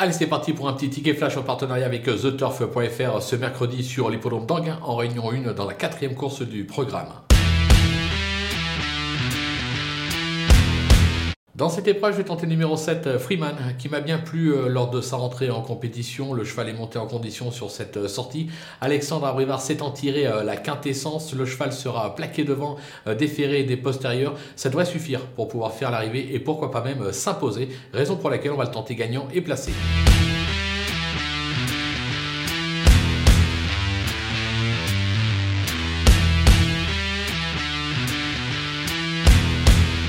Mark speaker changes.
Speaker 1: Allez, c'est parti pour un petit ticket flash en partenariat avec TheTurf.fr ce mercredi sur l'hippodrome d'Anguin en réunion 1 dans la quatrième course du programme. Dans cette épreuve, je vais tenter le numéro 7, euh, Freeman, qui m'a bien plu euh, lors de sa rentrée en compétition. Le cheval est monté en condition sur cette euh, sortie. Alexandre Abrivard s'étant tiré la quintessence, le cheval sera plaqué devant et des postérieurs. Ça devrait suffire pour pouvoir faire l'arrivée et pourquoi pas même s'imposer, raison pour laquelle on va le tenter gagnant et placé.